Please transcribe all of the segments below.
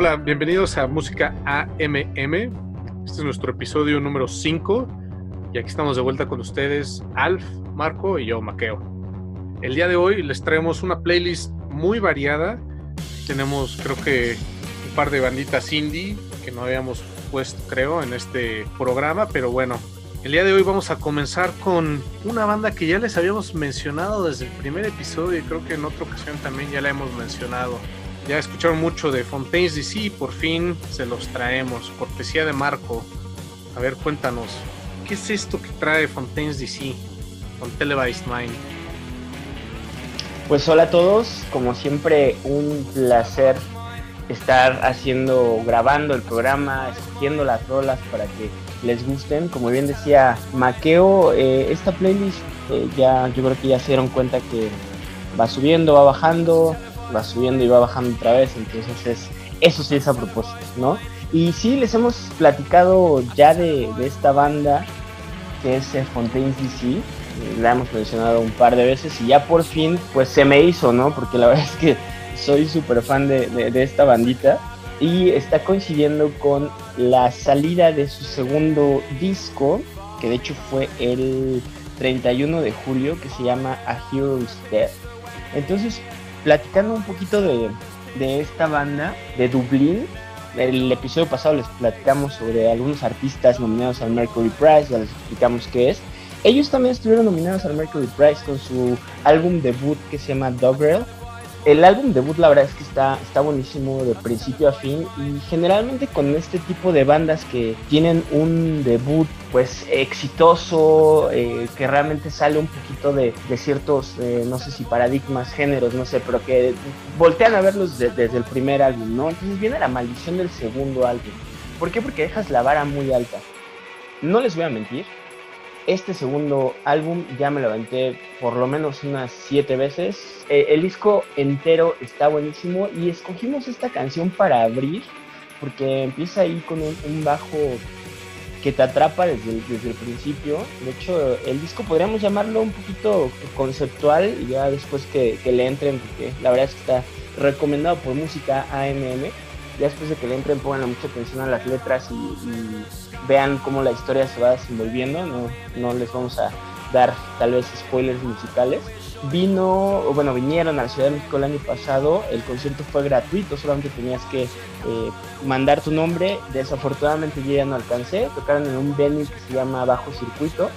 Hola, bienvenidos a Música AMM. Este es nuestro episodio número 5 y aquí estamos de vuelta con ustedes, Alf, Marco y yo, Maqueo. El día de hoy les traemos una playlist muy variada. Tenemos creo que un par de banditas indie que no habíamos puesto creo en este programa, pero bueno, el día de hoy vamos a comenzar con una banda que ya les habíamos mencionado desde el primer episodio y creo que en otra ocasión también ya la hemos mencionado. Ya escucharon mucho de Fontaines DC y por fin se los traemos, cortesía de Marco. A ver, cuéntanos, ¿qué es esto que trae Fontaines DC con Televised Mind? Pues hola a todos, como siempre un placer estar haciendo, grabando el programa, escogiendo las rolas para que les gusten. Como bien decía Maqueo, eh, esta playlist eh, ya yo creo que ya se dieron cuenta que va subiendo, va bajando, va subiendo y va bajando otra vez, entonces es, eso sí es a propósito, ¿no? Y sí, les hemos platicado ya de, esta banda que es eh, Fontaine DC, la hemos mencionado un par de veces y ya por fin pues se me hizo, ¿no? Porque la verdad es que soy súper fan de, de esta bandita y está coincidiendo con la salida de su segundo disco, que de hecho fue el 31 de julio, que se llama A Hero's Death. Entonces, platicando un poquito de, esta banda de Dublín, el episodio pasado les platicamos sobre algunos artistas nominados al Mercury Prize, ya les explicamos qué es. Ellos también estuvieron nominados al Mercury Prize con su álbum debut que se llama Dogrel el álbum debut la verdad es que está, está buenísimo de principio a fin y generalmente con este tipo de bandas que tienen un debut pues exitoso, eh, que realmente sale un poquito de, ciertos, eh, no sé si paradigmas, géneros, no sé, pero que voltean a verlos desde el primer álbum, ¿no? Entonces viene la maldición del segundo álbum. ¿Por qué? Porque dejas la vara muy alta. No les voy a mentir, este segundo álbum ya me lo aventé por lo menos unas siete veces. Eh, el disco entero está buenísimo y escogimos esta canción para abrir porque empieza ahí con un, bajo que te atrapa desde el, principio. De hecho, el disco podríamos llamarlo un poquito conceptual y ya después que, que le entren, porque la verdad es que está recomendado por música AMM ya después de que le entren pongan mucha atención a las letras y, vean cómo la historia se va desenvolviendo, no, no les vamos a dar tal vez spoilers musicales. Vino, bueno, vinieron a la Ciudad de México el año pasado, el concierto fue gratuito, solamente tenías que eh, mandar tu nombre, desafortunadamente yo ya no alcancé, tocaron en un venue que se llama Bajo Circuito,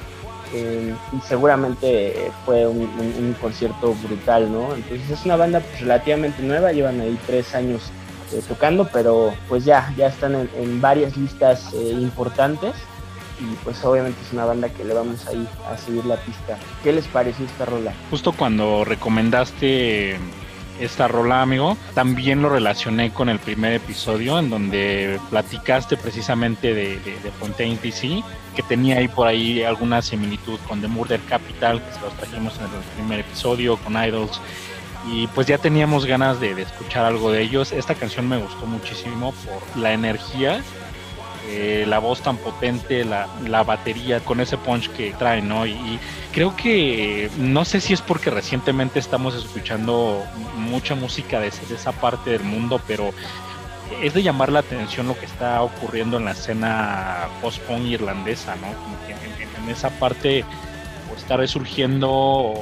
eh, y seguramente fue un, un, concierto brutal, ¿no? Entonces es una banda pues, relativamente nueva, llevan ahí tres años eh, tocando, pero pues ya, ya están en, varias listas eh, importantes y pues obviamente es una banda que le vamos a ir a seguir la pista. ¿Qué les pareció esta rola? Justo cuando recomendaste esta rola, amigo, también lo relacioné con el primer episodio en donde platicaste precisamente de, de, Fontaine DC, que tenía ahí por ahí alguna similitud con The Murder Capital, que se los trajimos en el primer episodio, con Idols y pues ya teníamos ganas de, escuchar algo de ellos. Esta canción me gustó muchísimo por la energía, eh, la voz tan potente, la, la, batería con ese punch que trae, ¿no? Y, creo que no sé si es porque recientemente estamos escuchando mucha música de, esa parte del mundo, pero es de llamar la atención lo que está ocurriendo en la escena post-punk irlandesa, ¿no? En, esa parte está resurgiendo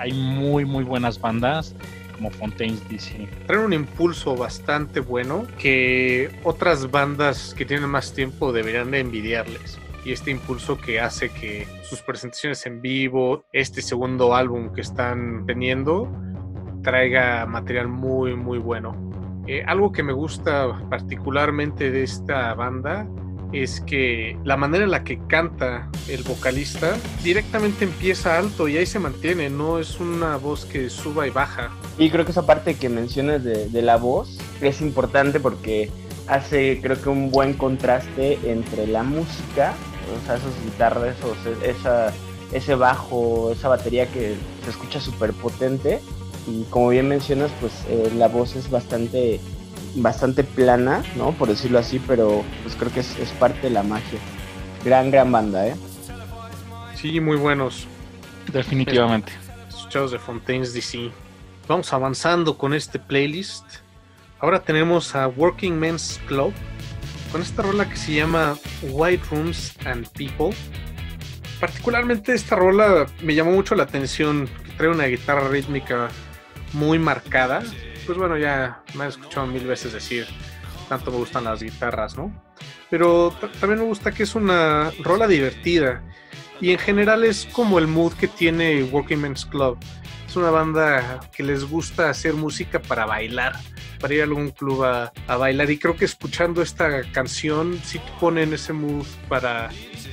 hay muy, muy buenas bandas como Fontaines DC. Traen un impulso bastante bueno que otras bandas que tienen más tiempo deberían de envidiarles. Y este impulso que hace que sus presentaciones en vivo, este segundo álbum que están teniendo, traiga material muy, muy bueno. Eh, algo que me gusta particularmente de esta banda es que la manera en la que canta el vocalista directamente empieza alto y ahí se mantiene, no es una voz que suba y baja. Y creo que esa parte que mencionas de, la voz es importante porque hace creo que un buen contraste entre la música, o sea, esas guitarras, o esa, ese bajo, esa batería que se escucha súper potente y como bien mencionas, pues eh, la voz es bastante bastante plana, ¿no? Por decirlo así, pero pues creo que es, parte de la magia. Gran, gran banda, ¿eh? Sí, muy buenos. Definitivamente. Escuchados de Fontaines DC. Vamos avanzando con este playlist. ahora tenemos a Working Men's Club con esta rola que se llama White Rooms and People. Particularmente esta rola me llamó mucho la atención, que trae una guitarra rítmica muy marcada. Pues bueno, ya me he escuchado mil veces decir, tanto me gustan las guitarras, ¿no? Pero también me gusta que es una rola divertida y en general es como el mood que tiene Working Men's Club. Es una banda que les gusta hacer música para bailar, para ir a algún club a, bailar. Y creo que escuchando esta canción sí te ponen ese mood para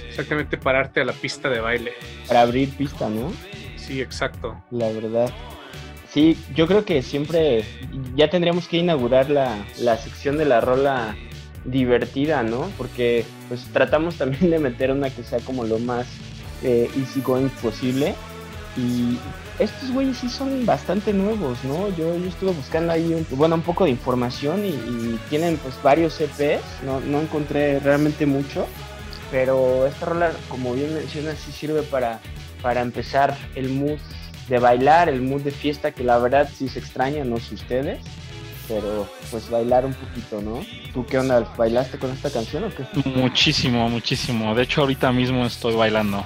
exactamente pararte a la pista de baile. Para abrir pista, ¿no? Sí, exacto. La verdad. Sí, yo creo que siempre ya tendríamos que inaugurar la, la sección de la rola divertida, ¿no? Porque pues tratamos también de meter una que sea como lo más eh, easy going posible. Y estos güeyes sí son bastante nuevos, ¿no? Yo, yo estuve buscando ahí, un, bueno, un poco de información y, tienen pues varios EPs, no, no encontré realmente mucho, pero esta rola, como bien mencionas, sí sirve para, para empezar el mood de bailar, el mood de fiesta, que la verdad sí se extraña, no sé ustedes, pero pues bailar un poquito, ¿no? ¿Tú qué onda? ¿Bailaste con esta canción o qué? Muchísimo, muchísimo. De hecho, ahorita mismo estoy bailando.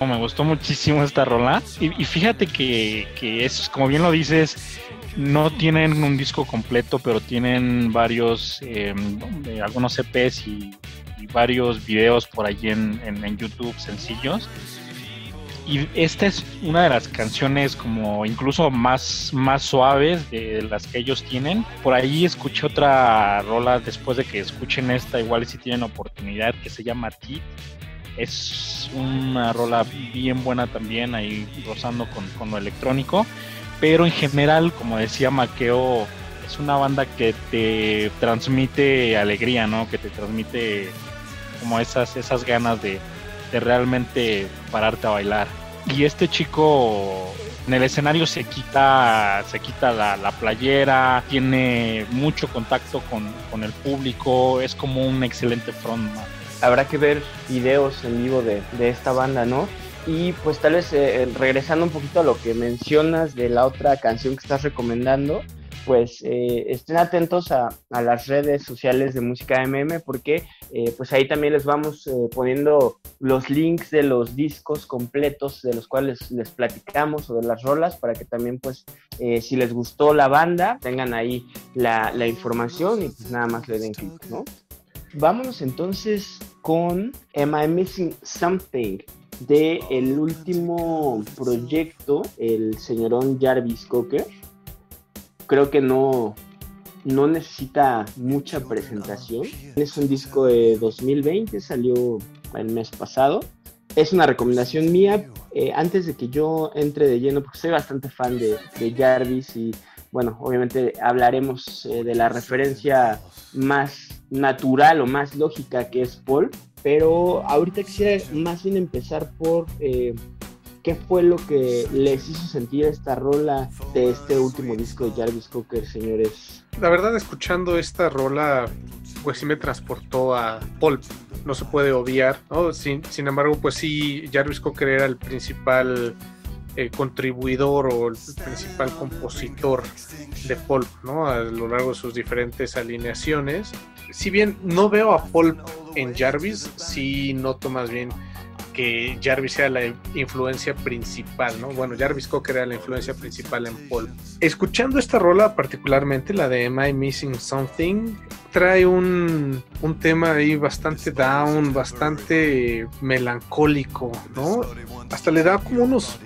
Me gustó muchísimo esta rola. Y, fíjate que, es, como bien lo dices, no tienen un disco completo, pero tienen varios, em, algunos EPs y, varios videos por allí en, en, YouTube sencillos. Y esta es una de las canciones como incluso más, más suaves de las que ellos tienen. Por ahí escuché otra rola después de que escuchen esta, igual si tienen oportunidad, que se llama Tit es una rola bien buena también, ahí rozando con, lo electrónico. Pero en general, como decía Maqueo, es una banda que te transmite alegría, ¿no? Que te transmite como esas, esas ganas de, realmente pararte a bailar. Y este chico en el escenario se quita, se quita la, playera, tiene mucho contacto con, con, el público, es como un excelente frontman habrá que ver videos en vivo de, esta banda, ¿no? Y pues tal vez eh, regresando un poquito a lo que mencionas de la otra canción que estás recomendando, pues eh, estén atentos a, las redes sociales de Música MM porque pues ahí también les vamos poniendo los links de los discos completos de los cuales les platicamos o de las rolas para que también pues si les gustó la banda tengan ahí la, la información y pues nada más le den clic, ¿no? Vámonos entonces con Am I Missing Something de el último proyecto, el señorón Jarvis Cocker. Creo que no, no necesita mucha presentación. Es un disco de 2020, salió el mes pasado. Es una recomendación mía. Eh, antes de que yo entre de lleno, porque soy bastante fan de, de Jarvis y bueno, obviamente hablaremos eh, de la referencia más natural o más lógica que es Paul, pero ahorita quisiera más bien empezar por eh, qué fue lo que les hizo sentir esta rola de este último disco de Jarvis Cocker, señores. La verdad, escuchando esta rola, pues sí me transportó a Paul, no se puede obviar. Sin, sin embargo, pues sí, Jarvis Cocker era el principal eh, contribuidor o el principal compositor de Pulp, ¿no? A lo largo de sus diferentes alineaciones. Si bien no veo a Pulp en Jarvis, sí noto más bien que Jarvis sea la influencia principal, ¿no? Bueno, Jarvis Cocker era la influencia principal en Pulp. Escuchando esta rola particularmente, la de Am I Missing Something, trae un, un tema ahí bastante down, bastante melancólico, ¿no? Hasta le da como unos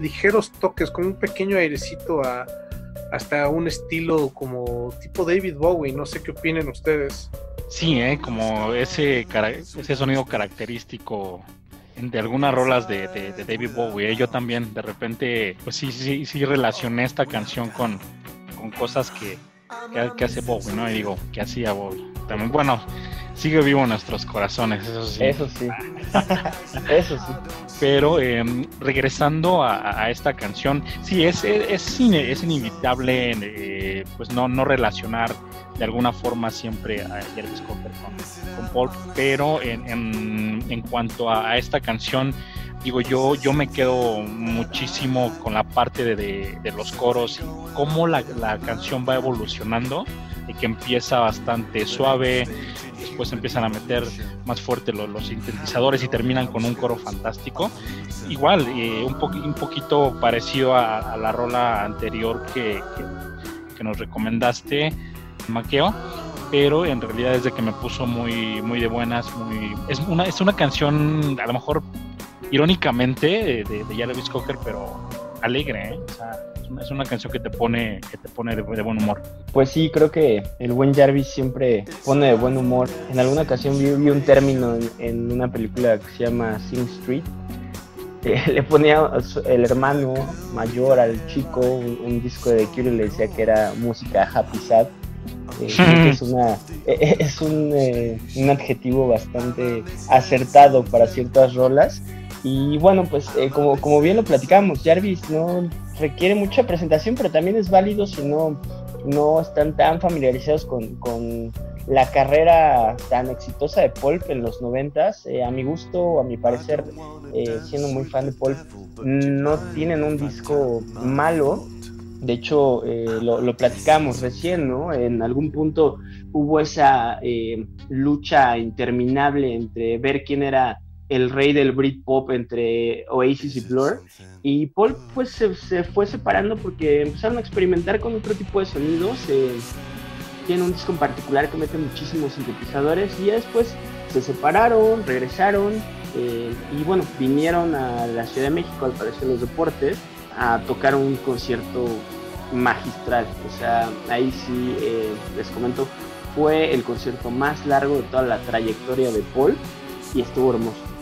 ligeros toques, con un pequeño airecito a hasta un estilo como tipo David Bowie, no sé qué opinen ustedes. Sí, ¿eh? como ese, ese sonido característico de algunas rolas de, David Bowie. ¿eh? Yo también de repente, pues sí, sí, sí relacioné esta canción con, con cosas que, que, hace Bowie, ¿no? Y digo, que hacía Bowie. También, bueno, sigue vivo en nuestros corazones, eso sí. Eso sí. eso sí. Pero em, regresando a, esta canción, sí, es, es, es inevitable eh, pues no, no relacionar de alguna forma siempre a Jarvis Cocker con, con Paul, pero en, en, cuanto a, esta canción, digo yo, yo me quedo muchísimo con la parte de, de, los coros y cómo la, la canción va evolucionando que empieza bastante suave, después empiezan a meter más fuerte los, los sintetizadores y terminan con un coro fantástico. Igual, eh, un, un poquito parecido a, la rola anterior que, que, nos recomendaste, Maqueo pero en realidad es de que me puso muy, muy de buenas, muy, es una, es una canción a lo mejor irónicamente de, de Jarvis Cocker, pero alegre, ¿eh? o sea, es una, canción que te pone, que te pone de, buen humor. Pues sí, creo que el buen Jarvis siempre pone de buen humor. En alguna ocasión vi, un término en, una película que se llama Sing Street. le ponía el hermano mayor al chico un, disco de Cure y le decía que era música happy sad. Eh, es, una, eh, es un, un adjetivo bastante acertado para ciertas rolas y bueno, pues eh, como, como bien lo platicamos, Jarvis no requiere mucha presentación, pero también es válido si no, no están tan familiarizados con, con la carrera tan exitosa de Pulp en los noventas. Eh, a mi gusto, a mi parecer, eh, siendo muy fan de Pulp, no tienen un disco malo. De hecho, lo, lo, platicamos recién, ¿no? En algún punto hubo esa lucha interminable entre ver quién era el rey del Britpop entre Oasis y Blur. Y Paul pues se, fue separando porque empezaron a experimentar con otro tipo de sonidos. Eh, tiene un disco en particular que mete muchísimos sintetizadores y ya después se separaron, regresaron eh, y bueno, vinieron a la Ciudad de México, al parecer los deportes, a tocar un concierto magistral. O sea, ahí sí eh, les comento, fue el concierto más largo de toda la trayectoria de Paul y estuvo hermoso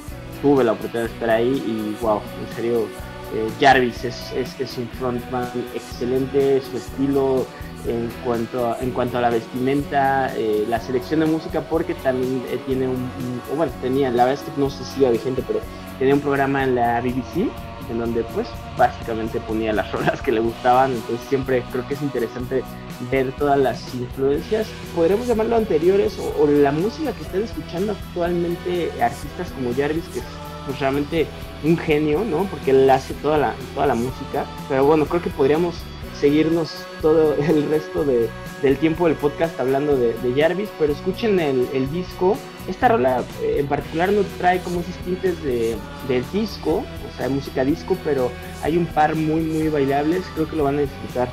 tuve la oportunidad de estar ahí y wow, en serio, eh, Jarvis es, es, un frontman excelente, su estilo en cuanto a, en cuanto a la vestimenta, eh, la selección de música, porque también tiene un, bueno, tenía, la verdad es que no sé si iba vigente, pero tenía un programa en la BBC en donde pues básicamente ponía las rolas que le gustaban, entonces siempre creo que es interesante ver todas las influencias, podremos llamarlo anteriores, o, la música que están escuchando actualmente artistas como Jarvis, que es pues, realmente un genio, ¿no? Porque él hace toda la, toda la música, pero bueno, creo que podríamos seguirnos todo el resto de, del tiempo del podcast hablando de, Jarvis, pero escuchen el, disco. Esta rola eh, en particular no trae como esos tintes de, del disco, de música disco, pero hay un par muy, muy bailables. Creo que lo van a disfrutar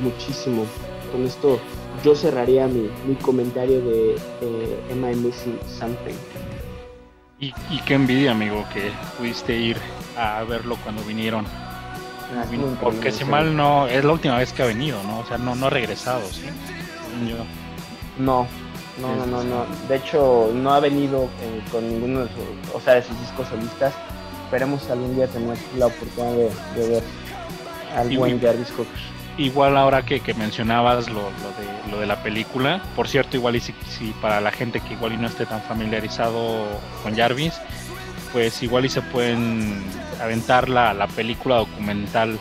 muchísimo. Con esto yo cerraría mi, mi comentario de eh, Am I Missing Something? Y, y qué envidia, amigo, que pudiste ir a verlo cuando vinieron. Ah, porque si mal no, es la última vez que ha venido, ¿no? O sea, no, no ha regresado, ¿sí? No, no, no, no, no. De hecho, no ha venido eh, con ninguno de sus, o sea, de sus discos solistas. Esperemos algún día tener la oportunidad de, ver al buen Jarvis Cocker. Igual ahora que, que mencionabas lo, lo, de, lo de la película, por cierto, igual y si, si para la gente que igual y no esté tan familiarizado con Jarvis, pues igual y se pueden aventar la, la película documental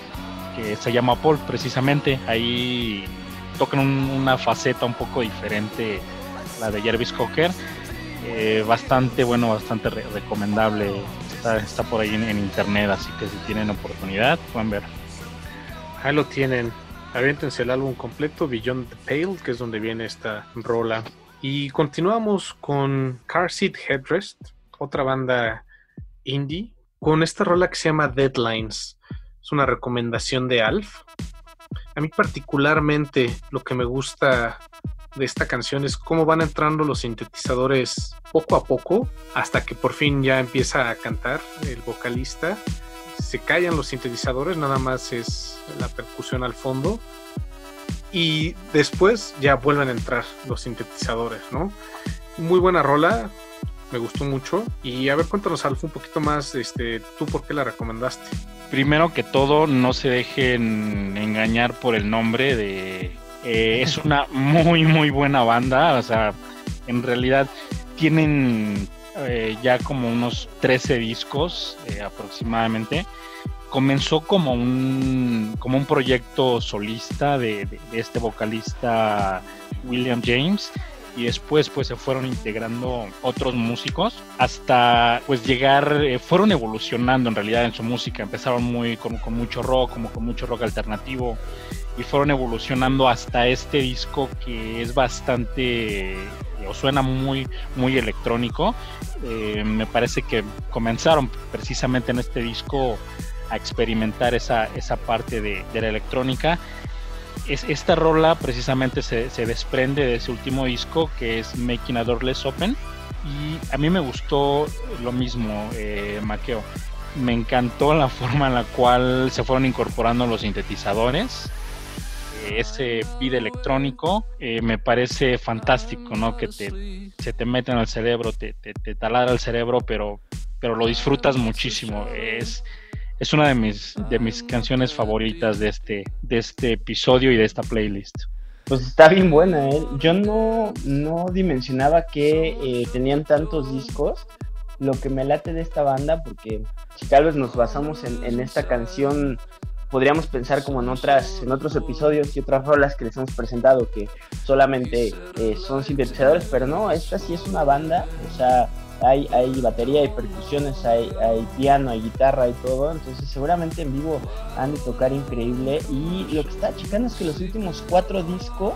que se llama Paul precisamente. Ahí tocan una faceta un poco diferente, la de Jarvis Cocker. Eh, bastante bueno, bastante recomendable. Está, está por ahí en, internet, así que si tienen oportunidad, pueden ver. Ahí lo tienen. Aviéntense el álbum completo, Beyond the Pale, que es donde viene esta rola. Y continuamos con Car Seat Headrest, otra banda indie con esta rola que se llama Deadlines. Es una recomendación de Alf. A mí particularmente lo que me gusta de esta canción es cómo van entrando los sintetizadores poco a poco hasta que por fin ya empieza a cantar el vocalista. Se callan los sintetizadores, nada más es la percusión al fondo. Y después ya vuelven a entrar los sintetizadores, ¿no? Muy buena rola, me gustó mucho. Y a ver, cuéntanos, Alfa, un poquito más, este, tú por qué la recomendaste. Primero que todo, no se dejen engañar por el nombre de... Eh, es una muy, muy buena banda, o sea, en realidad tienen eh, ya como unos 13 discos eh, aproximadamente. Comenzó como un, como un proyecto solista de, este vocalista William James y después pues se fueron integrando otros músicos hasta pues llegar, fueron evolucionando en realidad en su música, empezaron muy con mucho rock, como con mucho rock alternativo y fueron evolucionando hasta este disco que es bastante o suena muy muy electrónico. Eh, me parece que comenzaron precisamente en este disco a experimentar esa, esa parte de, de la electrónica. Es, esta rola precisamente se, se, desprende de ese último disco que es Making a Doorless Open y a mí me gustó lo mismo eh, Maqueo. Me encantó la forma en la cual se fueron incorporando los sintetizadores ese beat electrónico eh, me parece fantástico, ¿no? Que te, se te mete en el cerebro, te, te, te, taladra el cerebro, pero, pero lo disfrutas muchísimo. Es, es una de mis, de mis canciones favoritas de este, de este episodio y de esta playlist. Pues está bien buena, ¿eh? Yo no, no dimensionaba que eh, tenían tantos discos. Lo que me late de esta banda, porque si tal vez nos basamos en, en esta canción podríamos pensar como en otras en otros episodios y otras rolas que les hemos presentado que solamente eh, son sintetizadores, pero no, esta sí es una banda, o sea, hay, hay batería, hay percusiones, hay, hay piano, hay guitarra y todo, entonces seguramente en vivo han de tocar increíble. Y lo que está checando es que los últimos cuatro discos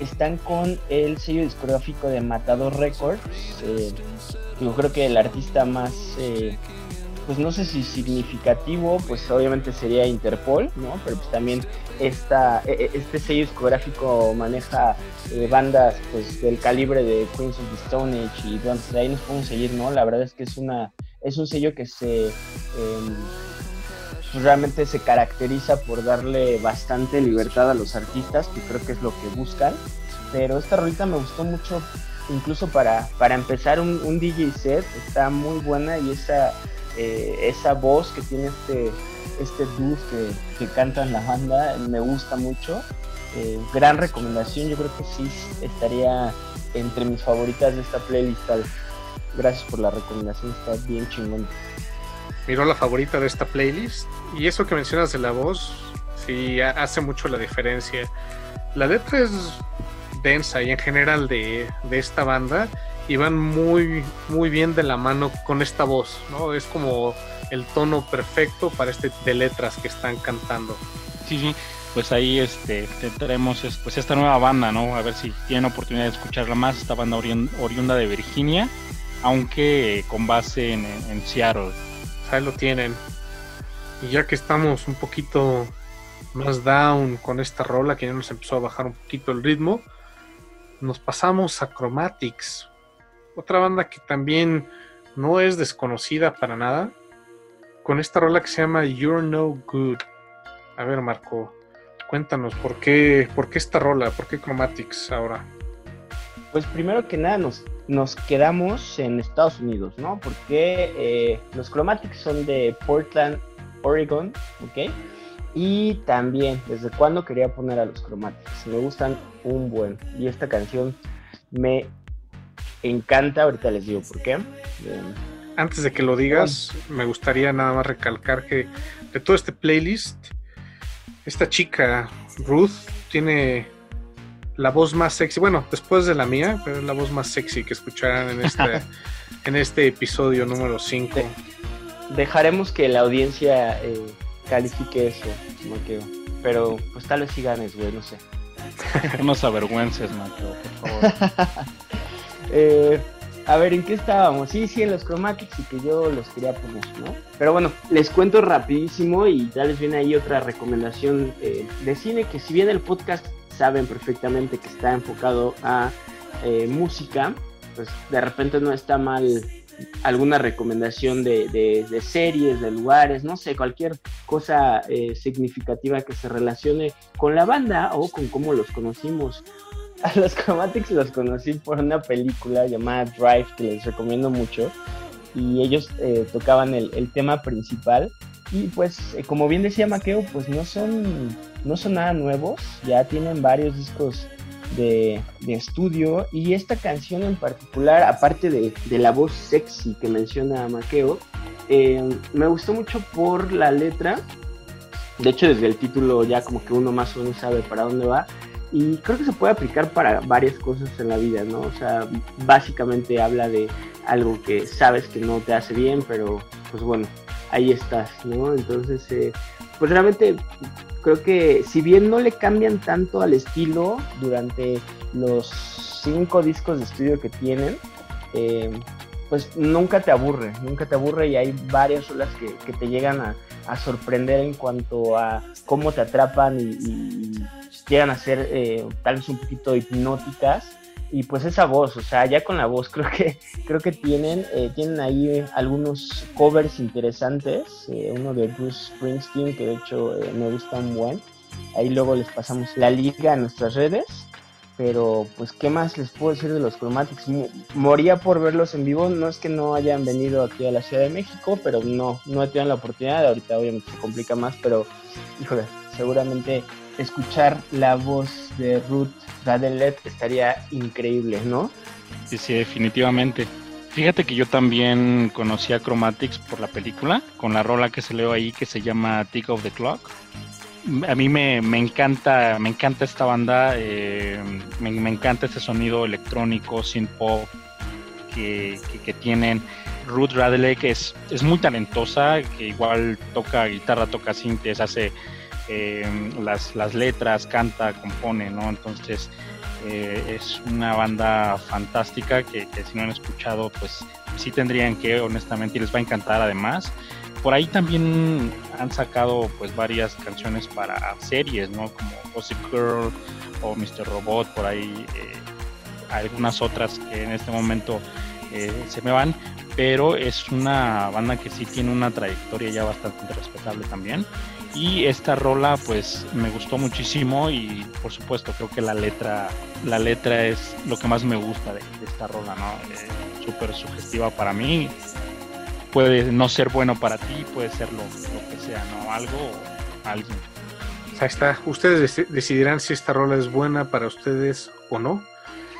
están con el sello discográfico de Matador Records, eh, yo creo que el artista más... Eh, pues no sé si significativo, pues obviamente sería Interpol, ¿no? Pero pues también esta, e, e, este sello discográfico maneja eh, bandas pues del calibre de Queens of the Stone Age y entonces ahí nos podemos seguir, ¿no? La verdad es que es una es un sello que se eh, realmente se caracteriza por darle bastante libertad a los artistas, que creo que es lo que buscan. Pero esta rolita me gustó mucho, incluso para, para empezar un, un DJ set, está muy buena y esa eh, esa voz que tiene este, este que, que, canta en la banda me gusta mucho. Eh, gran recomendación, yo creo que sí estaría entre mis favoritas de esta playlist. Gracias por la recomendación, está bien chingón. Miró la favorita de esta playlist y eso que mencionas de la voz, sí hace mucho la diferencia. La letra es densa y en general de, de esta banda y van muy, muy bien de la mano con esta voz, ¿no? Es como el tono perfecto para este de letras que están cantando. Sí, sí, pues ahí este, tenemos pues esta nueva banda, ¿no? A ver si tienen oportunidad de escucharla más, esta banda oriunda de Virginia, aunque con base en, en Seattle. Ahí lo tienen. Y ya que estamos un poquito más down con esta rola, que ya nos empezó a bajar un poquito el ritmo, nos pasamos a Chromatics, otra banda que también no es desconocida para nada, con esta rola que se llama You're No Good. A ver, Marco, cuéntanos, ¿por qué, por qué esta rola? ¿Por qué Chromatics ahora? Pues primero que nada nos, nos quedamos en Estados Unidos, ¿no? Porque eh, los Chromatics son de Portland, Oregon, ¿ok? Y también, ¿desde cuándo quería poner a los Chromatics? Me gustan un buen. Y esta canción me encanta, ahorita les digo por qué. Antes de que lo digas, me gustaría nada más recalcar que de todo este playlist, esta chica, Ruth, tiene la voz más sexy, bueno, después de la mía, pero es la voz más sexy que escucharán en este, en este episodio número 5. dejaremos que la audiencia eh, califique eso, Maqueo. Pero pues tal vez si ganes, güey, no sé. no nos avergüences, Maqueo, por favor. Eh, a ver, ¿en qué estábamos? Sí, sí, en los Chromatics y que yo los quería poner, ¿no? Pero bueno, les cuento rapidísimo y ya les viene ahí otra recomendación eh, de cine que si bien el podcast saben perfectamente que está enfocado a eh, música, pues de repente no está mal alguna recomendación de, series, de lugares, no sé, cualquier cosa significativa que se relacione con la banda o con cómo los conocimos a los Chromatics los conocí por una película llamada Drive que les recomiendo mucho y ellos eh, tocaban el, tema principal y pues eh, como bien decía Maqueo pues no son no son nada nuevos ya tienen varios discos de, de estudio y esta canción en particular aparte de, de la voz sexy que menciona Maqueo eh, me gustó mucho por la letra de hecho desde el título ya como que uno más o menos sabe para dónde va y creo que se puede aplicar para varias cosas en la vida, ¿no? O sea, básicamente habla de algo que sabes que no te hace bien, pero pues bueno, ahí estás, ¿no? Entonces, eh, pues realmente creo que si bien no le cambian tanto al estilo durante los cinco discos de estudio que tienen, eh, pues nunca te aburre, nunca te aburre y hay varias olas que, te llegan a, sorprender en cuanto a cómo te atrapan y, llegan a ser eh, tal vez un poquito hipnóticas. Y pues esa voz, o sea, ya con la voz creo que creo que tienen eh, tienen ahí algunos covers interesantes, eh, uno de Bruce Springsteen que de hecho me gusta un buen, ahí luego les pasamos la liga a nuestras redes pero pues qué más les puedo decir de los Chromatics moría por verlos en vivo no es que no hayan venido aquí a la Ciudad de México pero no no he la oportunidad ahorita obviamente se complica más pero híjole seguramente escuchar la voz de Ruth Radelet estaría increíble no sí sí definitivamente. Fíjate que yo también conocí a Chromatics por la película, con la rola que se leo ahí que se llama Tick of the Clock a mí me, encanta, me encanta esta banda, eh, me, encanta este sonido electrónico, synth pop que, tienen. Ruth Radley, que es, es muy talentosa, que igual toca guitarra, toca sintes, hace eh, las, las, letras, canta, compone, ¿no? Entonces eh, es una banda fantástica que, que, si no han escuchado, pues sí tendrían que, honestamente, y les va a encantar además por ahí también han sacado pues varias canciones para series, ¿no? Como Gossip Girl o Mr. Robot, por ahí eh, algunas otras que en este momento eh, se me van, pero es una banda que sí tiene una trayectoria ya bastante respetable también. Y esta rola pues me gustó muchísimo y por supuesto creo que la letra, la letra es lo que más me gusta de, esta rola, ¿no? Eh, Súper sugestiva para mí puede no ser bueno para ti, puede ser lo, que sea, ¿no? Algo o alguien. Ahí está. Ustedes decidirán si esta rola es buena para ustedes o no.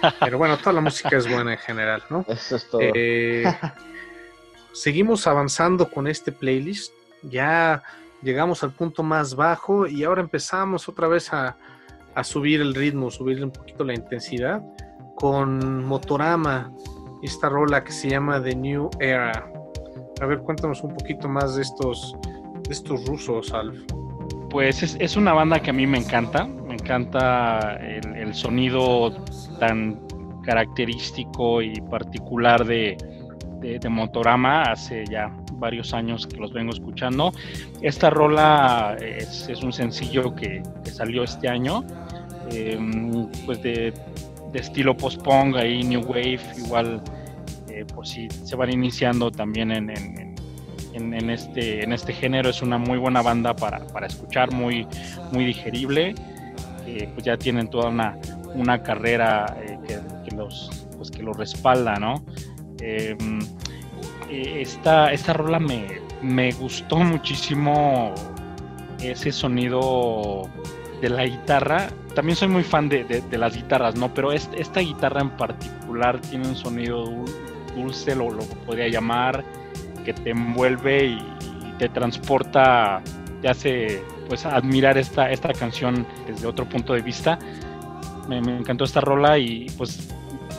Pero bueno, toda la música es buena en general, ¿no? Eso es todo. Eh, seguimos avanzando con este playlist. Ya llegamos al punto más bajo y ahora empezamos otra vez a, a subir el ritmo, subir un poquito la intensidad con Motorama, esta rola que se llama The New Era. A ver, cuéntanos un poquito más de estos, de estos rusos, Alf. Pues es, una banda que a mí me encanta, me encanta el, sonido tan característico y particular de, Motorama, hace ya varios años que los vengo escuchando. Esta rola es, un sencillo que, salió este año, em, pues de, estilo post-punk, ahí New Wave, igual por si se van iniciando también en, en, este, en este género, es una muy buena banda para, escuchar, muy, muy digerible. Eh, pues ya tienen toda una, una carrera eh, que, los, pues que los respalda, ¿no? Em, eh, esta, esta rola me, me gustó muchísimo ese sonido de la guitarra. También soy muy fan de, de, las guitarras, ¿no? Pero esta guitarra en particular tiene un sonido dulce, lo, lo podría llamar, que te envuelve y, te transporta, te hace pues admirar esta, esta canción desde otro punto de vista. Me, encantó esta rola y pues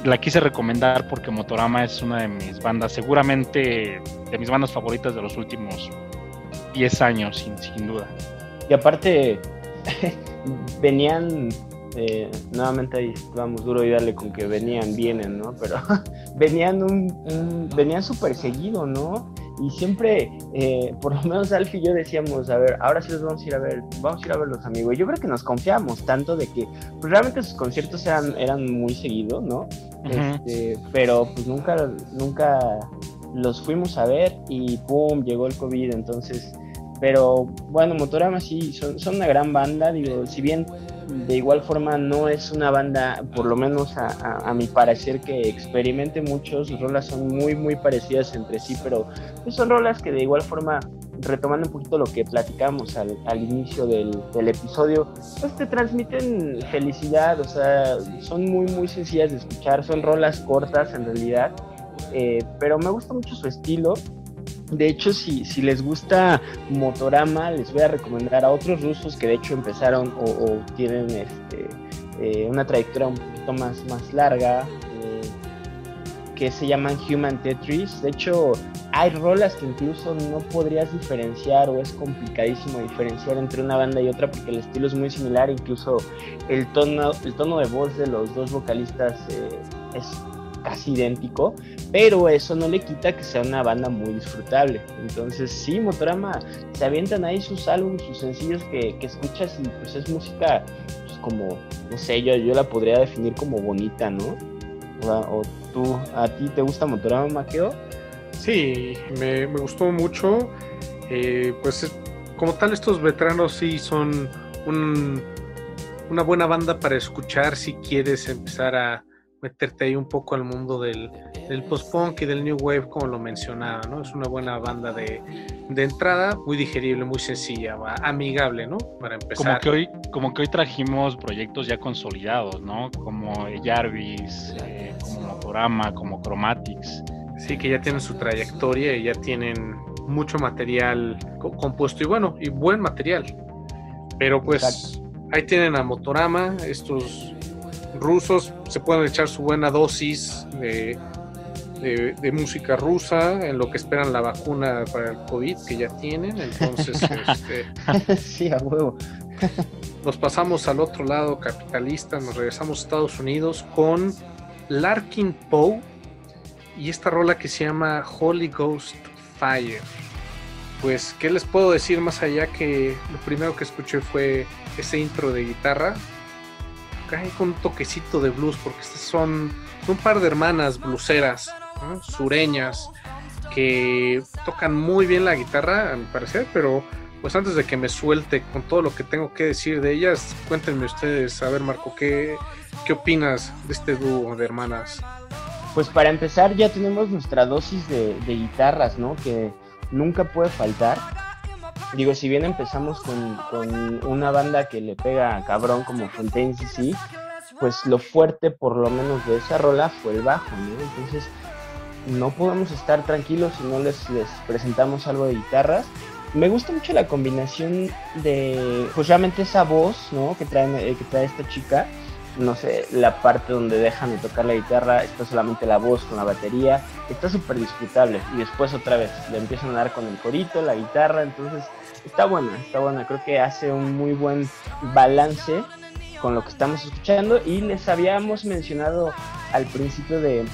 la quise recomendar porque Motorama es una de mis bandas, seguramente de mis bandas favoritas de los últimos 10 años, sin, sin duda. Y aparte, venían eh, nuevamente ahí vamos duro y darle con que venían, vienen, ¿no? Pero venían un, venían súper seguido, ¿no? Y siempre, eh, por lo menos Alfie y yo decíamos, a ver, ahora sí los vamos a ir a ver, vamos a ir a ver los amigos. Yo creo que nos confiamos tanto de que pues, realmente sus conciertos eran, eran muy seguidos, ¿no? este, pero pues nunca, nunca los fuimos a ver y pum, llegó el COVID, entonces pero bueno, Motorama sí, son, son, una gran banda, digo, si bien de igual forma no es una banda, por lo menos a, mi parecer, que experimente mucho, sus rolas son muy, muy parecidas entre sí, pero pues son rolas que de igual forma, retomando un poquito lo que platicamos al, inicio del, del, episodio, pues te transmiten felicidad, o sea, son muy, muy sencillas de escuchar, son rolas cortas en realidad, eh, pero me gusta mucho su estilo de hecho, si, si les gusta Motorama, les voy a recomendar a otros rusos que de hecho empezaron o, tienen este eh, una trayectoria un poquito más, más larga, eh, que se llaman Human Tetris. De hecho, hay rolas que incluso no podrías diferenciar o es complicadísimo diferenciar entre una banda y otra porque el estilo es muy similar, incluso el tono, el tono de voz de los dos vocalistas eh, es casi idéntico, pero eso no le quita que sea una banda muy disfrutable. Entonces sí, Motorama, se avientan ahí sus álbumes, sus sencillos que, que escuchas y pues es música pues, como, no sé, yo, yo la podría definir como bonita, ¿no? O, tú, ¿a ti te gusta Motorama, Maqueo? Sí, me, me gustó mucho. Eh, pues como tal estos veteranos sí son un, una buena banda para escuchar si quieres empezar a, meterte ahí un poco al mundo del, del post-punk y del new wave, como lo mencionaba, ¿no? Es una buena banda de, de entrada, muy digerible, muy sencilla, amigable, ¿no? Para empezar. Como que hoy, como que hoy trajimos proyectos ya consolidados, ¿no? Como Jarvis, eh, como Motorama, como Chromatics. Sí, que ya tienen su trayectoria y ya tienen mucho material compuesto y bueno, y buen material. Pero pues ahí tienen a Motorama, estos rusos se pueden echar su buena dosis de, de, música rusa en lo que esperan la vacuna para el COVID que ya tienen. Entonces, este, sí, a huevo. nos pasamos al otro lado capitalista, nos regresamos a Estados Unidos con Larkin Poe y esta rola que se llama Holy Ghost Fire. Pues, ¿qué les puedo decir más allá que lo primero que escuché fue ese intro de guitarra? Cae con un toquecito de blues, porque estas son un par de hermanas bluseras, sureñas, que tocan muy bien la guitarra, a mi parecer, pero pues antes de que me suelte con todo lo que tengo que decir de ellas, cuéntenme ustedes, a ver Marco, ¿qué, qué opinas de este dúo de hermanas? Pues para empezar ya tenemos nuestra dosis de, de guitarras, ¿no? Que nunca puede faltar digo, si bien empezamos con, una banda que le pega cabrón como Fontaine CC, pues lo fuerte por lo menos de esa rola fue el bajo, ¿no? Entonces no podemos estar tranquilos si no les, les presentamos algo de guitarras. Me gusta mucho la combinación de, pues realmente esa voz, ¿no? Que trae, que trae esta chica no sé, la parte donde dejan de tocar la guitarra, está solamente la voz con la batería, está súper disfrutable. Y después otra vez le empiezan a dar con el corito, la guitarra, entonces está buena, está buena. Creo que hace un muy buen balance con lo que estamos escuchando y les habíamos mencionado al principio del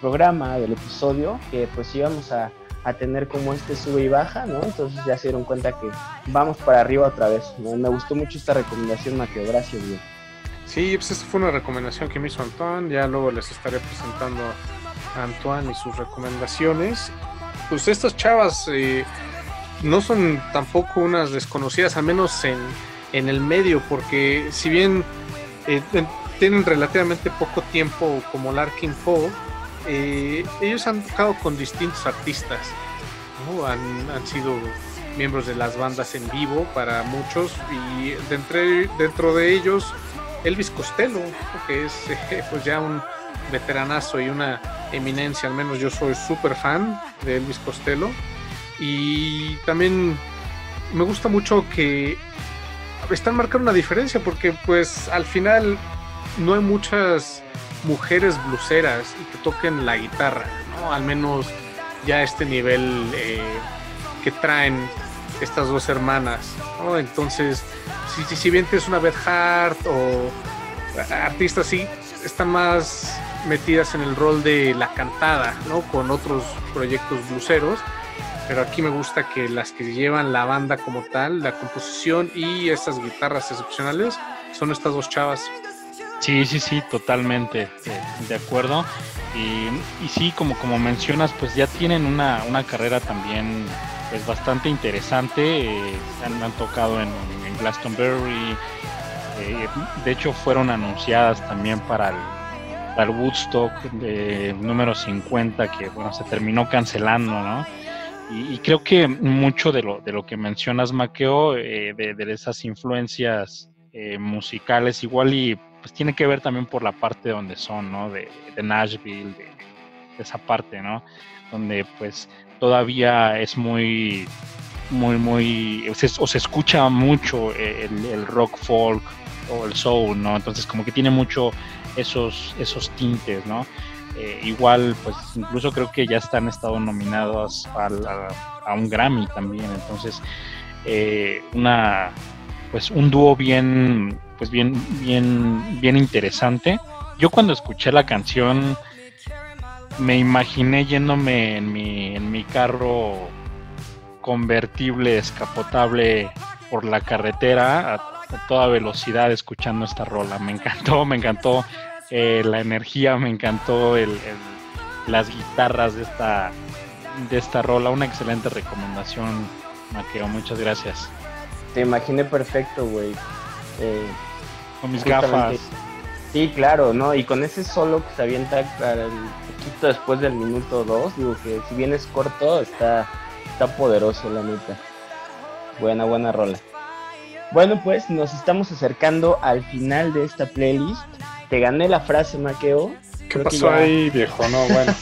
programa, del episodio, que pues íbamos a, tener como este sube y baja, ¿no? Entonces ya se dieron cuenta que vamos para arriba otra vez. Me gustó mucho esta recomendación, Mateo, gracias. Sí, pues esta fue una recomendación que me hizo Antoine. Ya luego les estaré presentando a Antoine y sus recomendaciones. Pues estas chavas eh, no son tampoco unas desconocidas, al menos en, en el medio, porque si bien eh, tienen relativamente poco tiempo como Larkin Poe, eh, ellos han tocado con distintos artistas. Han, han, sido miembros de las bandas en vivo para muchos y dentro, dentro de ellos Elvis Costello, que es pues ya un veteranazo y una eminencia, al menos yo soy súper fan de Elvis Costello. Y también me gusta mucho que están marcando una diferencia porque pues al final no hay muchas mujeres bluseras que toquen la guitarra, ¿no? Al menos ya este nivel eh, que traen estas dos hermanas, ¿no? Entonces si, si bien tienes una Beth Hart o artistas así, están más metidas en el rol de la cantada, ¿no? Con otros proyectos bluseros. Pero aquí me gusta que las que llevan la banda como tal, la composición y estas guitarras excepcionales, son estas dos chavas. Sí, sí, sí, totalmente eh, de acuerdo. Y, sí, como, como mencionas, pues ya tienen una, una carrera también pues bastante interesante. Eh, han, tocado en, Glastonbury. Eh, de hecho, fueron anunciadas también para el, Woodstock de número 50, que bueno, se terminó cancelando, ¿no? Y, creo que mucho de lo, de lo que mencionas, Maqueo, eh, de, esas influencias musicales, igual y pues tiene que ver también por la parte donde son, ¿no? De, Nashville, de, de, esa parte, ¿no? Donde pues todavía es muy, muy, muy, o se escucha mucho el, rock folk o el soul, ¿no? Entonces como que tiene mucho esos, esos tintes, ¿no? Eh, igual, pues incluso creo que ya están estado nominados a, a, un Grammy también, entonces eh, una, pues un dúo bien, pues bien, bien, bien interesante. Yo cuando escuché la canción me imaginé yéndome en mi, en mi carro convertible, escapotable por la carretera a, toda velocidad escuchando esta rola. Me encantó, me encantó eh, la energía, me encantó el, las guitarras de esta, de esta rola. Una excelente recomendación, Maqueo. Muchas gracias. Te imaginé perfecto, güey. Eh, con mis gafas. Sí, claro, ¿no? Y con ese solo que se avienta un poquito después del minuto 2, digo que si bien es corto, está, está poderoso, la neta. Buena, buena rola. Bueno, pues nos estamos acercando al final de esta playlist. Te gané la frase, Maqueo. ¿Qué pasó ahí, viejo? No, bueno.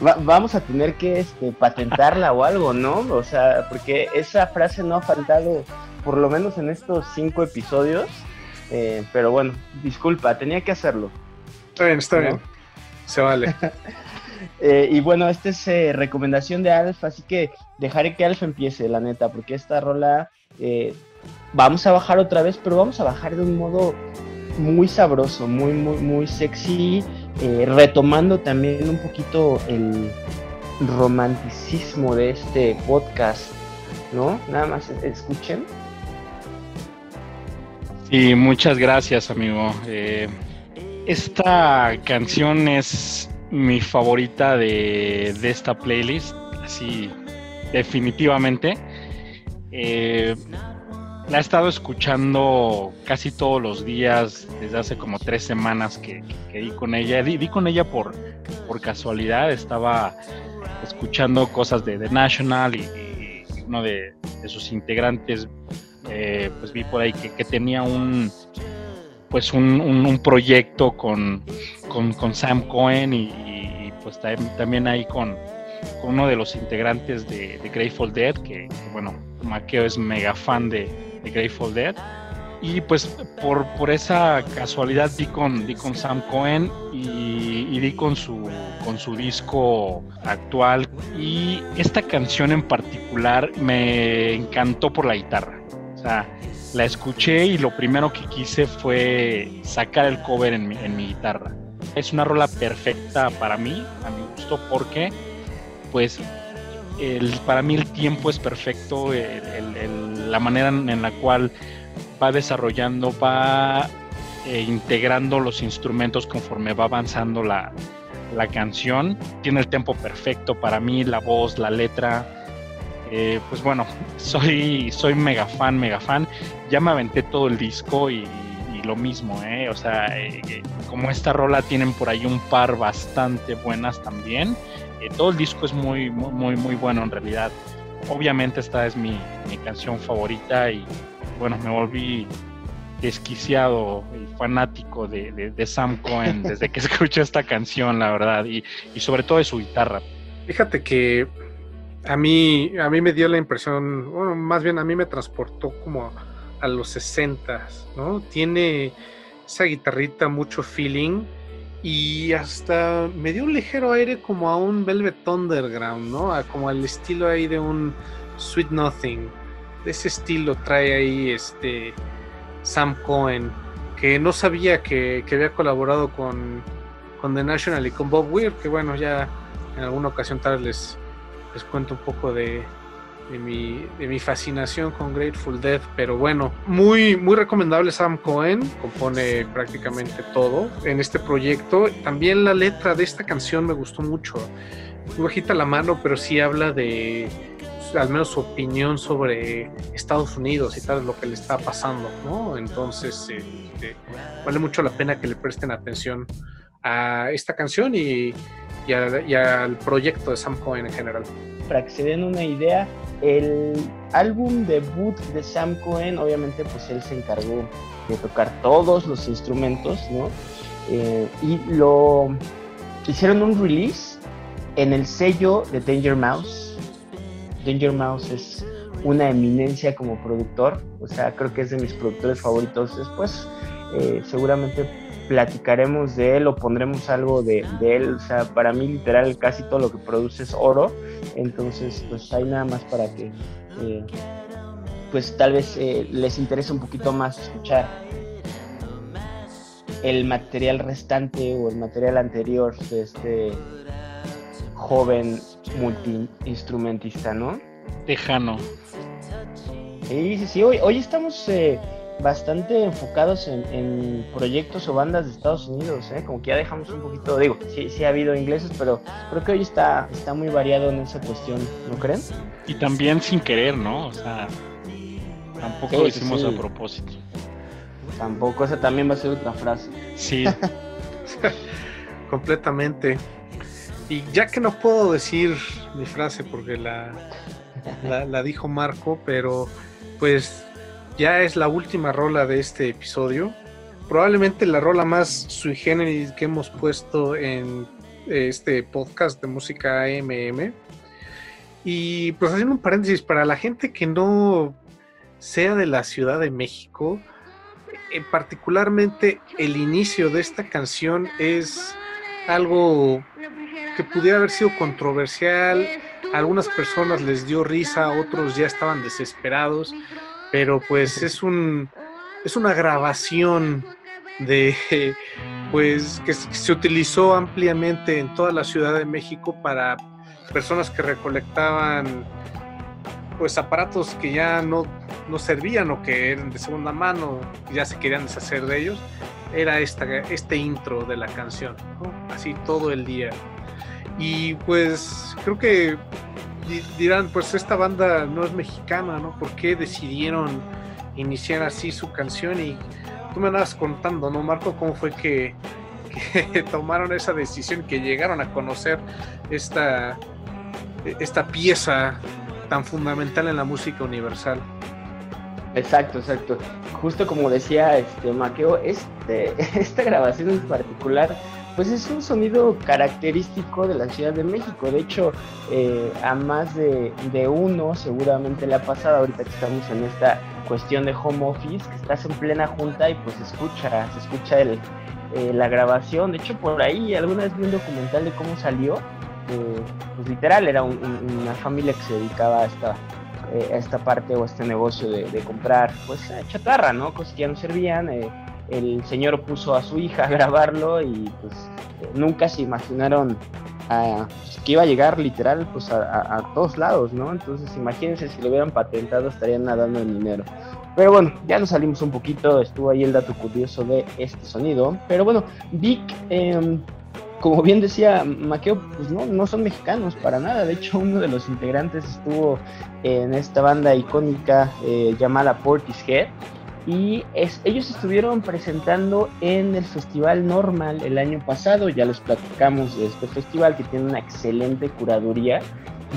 vamos a tener que este, patentarla o algo, ¿no? O sea, porque esa frase no ha faltado, por lo menos en estos cinco episodios. Eh, pero bueno, disculpa, tenía que hacerlo. Está bien, está bien. Se vale. Eh, y bueno, esta es eh, recomendación de Alf, así que dejaré que Alf empiece, la neta, porque esta rola vamos a bajar otra vez, pero vamos a bajar de un modo muy sabroso, muy, muy, muy sexy, retomando también un poquito el romanticismo de este podcast, ¿no? Nada más escuchen. Y muchas gracias, amigo. Eh, esta canción es mi favorita de, esta playlist, así definitivamente. Eh, la he estado escuchando casi todos los días desde hace como tres semanas que, di con ella. Di, con ella por, por casualidad, estaba escuchando cosas de The National y, uno de, de, sus integrantes eh, pues vi por ahí que, tenía un pues un, proyecto con, con, Sam Cohen y, pues también ahí con, uno de los integrantes de, Grateful Dead, que, bueno, Maqueo es mega fan de, Grateful Dead. Y pues por, por esa casualidad di con, di con Sam Cohen y, y, di con su, con su disco actual. Y esta canción en particular me encantó por la guitarra. O sea, la escuché y lo primero que quise fue sacar el cover en mi, guitarra. Es una rola perfecta para mí, a mi gusto, porque pues el, para mí el tiempo es perfecto, la manera en la cual va desarrollando, va eh, integrando los instrumentos conforme va avanzando la, la canción. Tiene el tiempo perfecto para mí, la voz, la letra eh, pues bueno, soy, soy mega fan, mega fan. Ya me aventé todo el disco y, lo mismo, ¿eh? O sea, eh, como esta rola tienen por ahí un par bastante buenas también. Eh, todo el disco es muy, muy, muy bueno en realidad. Obviamente esta es mi, canción favorita y bueno, me volví desquiciado y fanático de, Sam Cohen desde que escuché esta canción, la verdad, y, y sobre todo de su guitarra. Fíjate que a mí, a mí me dio la impresión, bueno, más bien a mí me transportó como a los 60, ¿no? Tiene esa guitarrita, mucho feeling y hasta me dio un ligero aire como a un Velvet Underground, ¿no? como al estilo ahí de un Sweet Nothing. De ese estilo trae ahí este Sam Cohen, que no sabía que, había colaborado con, con The National y con Bob Weir, que bueno, ya en alguna ocasión tal vez les, les cuento un poco de, de, mi, de mi fascinación con Grateful Dead, pero bueno, muy, muy recomendable Sam Cohen, compone prácticamente todo en este proyecto. También la letra de esta canción me gustó mucho. Muy bajita la mano, pero sí habla de pues, al menos su opinión sobre Estados Unidos y tal, lo que le está pasando, ¿no? Entonces, este, vale mucho la pena que le presten atención a esta canción y y, al proyecto de Sam Cohen en general. Para que se den una idea, el álbum debut de Sam Cohen, obviamente pues él se encargó de tocar todos los instrumentos, ¿no? Eh, y lo hicieron un release en el sello de Danger Mouse. Danger Mouse es una eminencia como productor, o sea, creo que es de mis productores favoritos. Después, eh, seguramente platicaremos de él o pondremos algo de, él. O sea, para mí literal casi todo lo que produce es oro. Entonces, pues hay nada más para que, eh, pues tal vez eh, les interese un poquito más escuchar el material restante o el material anterior de este joven multiinstrumentista, ¿no? Tejano. Sí, sí, sí. Hoy, hoy estamos eh, bastante enfocados en, proyectos o bandas de Estados Unidos, ¿eh? como que ya dejamos un poquito, digo, sí, sí ha habido ingleses, pero creo que hoy está, está muy variado en esa cuestión, ¿no creen? Y también sin querer, ¿no? O sea, tampoco lo hicimos a propósito. Tampoco, esa también va a ser otra frase. Sí. Completamente. Y ya que no puedo decir mi frase porque la, la, la dijo Marco, pero pues ya es la última rola de este episodio. Probablemente la rola más sui generis que hemos puesto en este podcast de música AMM. Y pues haciendo un paréntesis, para la gente que no sea de la Ciudad de México, eh, particularmente el inicio de esta canción es algo que pudiera haber sido controversial. Algunas personas les dio risa, otros ya estaban desesperados pero pues es un es una grabación de pues que se utilizó ampliamente en toda la Ciudad de México para personas que recolectaban pues aparatos que ya no, no servían o que eran de segunda mano, ya se querían deshacer de ellos, era esta, este intro de la canción, así todo el día. Y pues creo que dirán, pues esta banda no es mexicana, ¿no? ¿Por qué decidieron iniciar así su canción? Y tú me andabas contando, ¿no, Marco? ¿Cómo fue que, tomaron esa decisión, que llegaron a conocer esta, esta pieza tan fundamental en la música universal? Exacto, exacto. Justo como decía este Maqueo, este, esta grabación en particular pues es un sonido característico de la Ciudad de México. De hecho, eh, a más de, uno seguramente le ha pasado ahorita que estamos en esta cuestión de home office, que estás en plena junta y pues escucha, se escucha el, eh, la grabación. De hecho, por ahí alguna vez vi un documental de cómo salió. Eh, pues literal, era una familia que se dedicaba a esta, a esta parte o a este negocio de, de comprar pues chatarra, ¿no? Cosas que ya no servían el señor puso a su hija a grabarlo y pues nunca se imaginaron pues, que iba a llegar literal pues a, todos lados, ¿no? Entonces imagínense si lo hubieran patentado estarían nadando en dinero. Pero bueno, ya nos salimos un poquito, estuvo ahí el dato curioso de este sonido. Pero bueno, Vic, em, como bien decía Maqueo, pues no, no son mexicanos para nada. De hecho, uno de los integrantes estuvo en esta banda icónica eh, llamada Portishead y ellos estuvieron presentando en el Festival Normal el año pasado, ya les platicamos de este festival que tiene una excelente curaduría.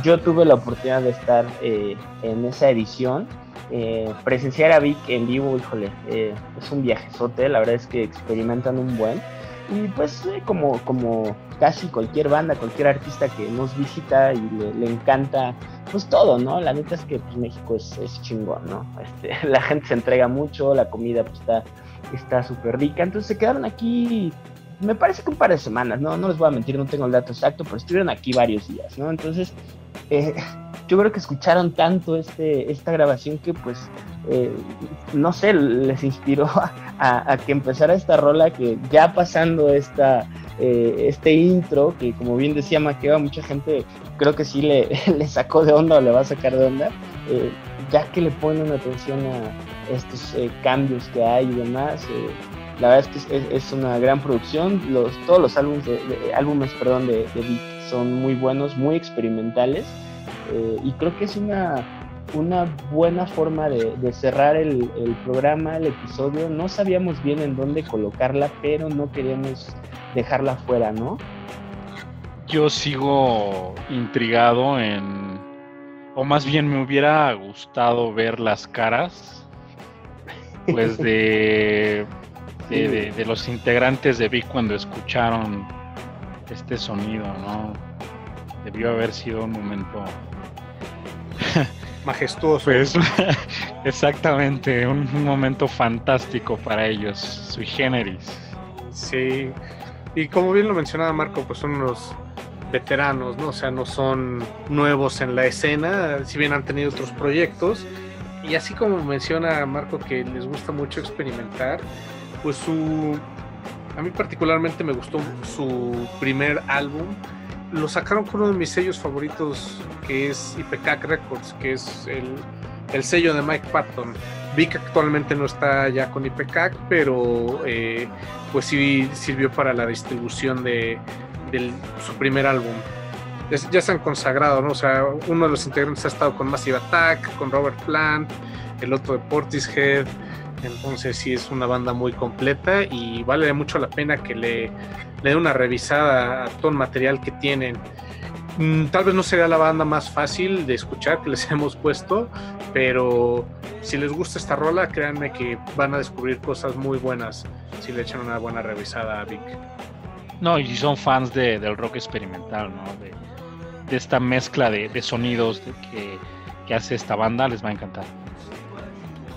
Yo tuve la oportunidad de estar eh, en esa edición, eh, presenciar a Vic en vivo, híjole, eh, es un viajezote, la verdad es que experimentan un buen. Y pues como, como casi cualquier banda, cualquier artista que nos visita y le, encanta, pues todo, ¿no? La neta es que pues, México es, es chingón, ¿no? Este, la gente se entrega mucho, la comida pues está está súper rica, entonces se quedaron aquí, me parece que un par de semanas, ¿no? No les voy a mentir, no tengo el dato exacto, pero estuvieron aquí varios días, ¿no? Entonces, eh, yo creo que escucharon tanto este, esta grabación que pues, eh, no sé, les inspiró a, que empezara esta rola que ya pasando esta, eh, este intro, que como bien decía Maqueva, mucha gente creo que sí le, sacó de onda o le va a sacar de onda, eh, ya que le ponen atención a estos cambios que hay y demás. la verdad es que es, una gran producción. Los, todos los álbumes de, álbumes de, de Vic son muy buenos, muy experimentales. Eh, y creo que es una, una buena forma de, cerrar el, programa, el episodio. No sabíamos bien en dónde colocarla, pero no queríamos dejarla fuera, ¿no? Yo sigo intrigado en, o más bien me hubiera gustado ver las caras, pues de, de, de los integrantes de Vic cuando escucharon este sonido, ¿no? Debió haber sido un momento majestuoso. Pues exactamente, un, momento fantástico para ellos, sui generis. Sí, y como bien lo mencionaba Marco, pues son unos veteranos, ¿no? O sea, no son nuevos en la escena, si bien han tenido otros proyectos. Y así como menciona Marco que les gusta mucho experimentar, pues su... A mí particularmente me gustó su primer álbum. Lo sacaron con uno de mis sellos favoritos, que es IPCAC Records, que es el, sello de Mike Patton. Vi que actualmente no está ya con IPCAC, pero eh, pues sí sirvió para la distribución de, su primer álbum. Ya, se han consagrado, ¿no? O sea, uno de los integrantes ha estado con Massive Attack, con Robert Plant, el otro de Portishead. Entonces sí es una banda muy completa y vale mucho la pena que le, le dé una revisada a todo el material que tienen. Mm, tal vez no sería la banda más fácil de escuchar que les hemos puesto, pero si les gusta esta rola, créanme que van a descubrir cosas muy buenas si le echan una buena revisada a Vic. No, y si son fans de, del rock experimental, ¿no? De, esta mezcla de, sonidos que, que, hace esta banda, les va a encantar.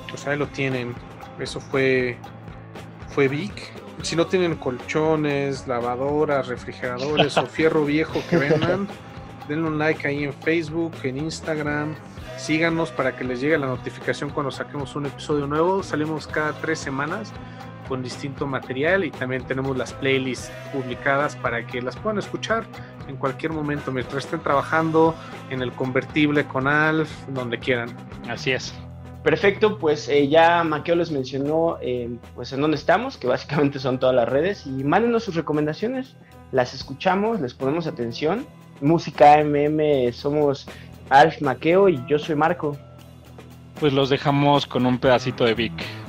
Pues ahí lo tienen. Eso fue, fue Vic. Si no tienen colchones, lavadoras, refrigeradores o fierro viejo que vendan, denle un like ahí en Facebook, en Instagram. Síganos para que les llegue la notificación cuando saquemos un episodio nuevo. Salimos cada tres semanas con distinto material y también tenemos las playlists publicadas para que las puedan escuchar en cualquier momento mientras estén trabajando en el convertible con Alf, donde quieran. Así es. Perfecto, pues eh, ya Maqueo les mencionó eh, pues en dónde estamos, que básicamente son todas las redes, y mándenos sus recomendaciones, las escuchamos, les ponemos atención. Música MM, somos Alf Maqueo y yo soy Marco. Pues los dejamos con un pedacito de Vic.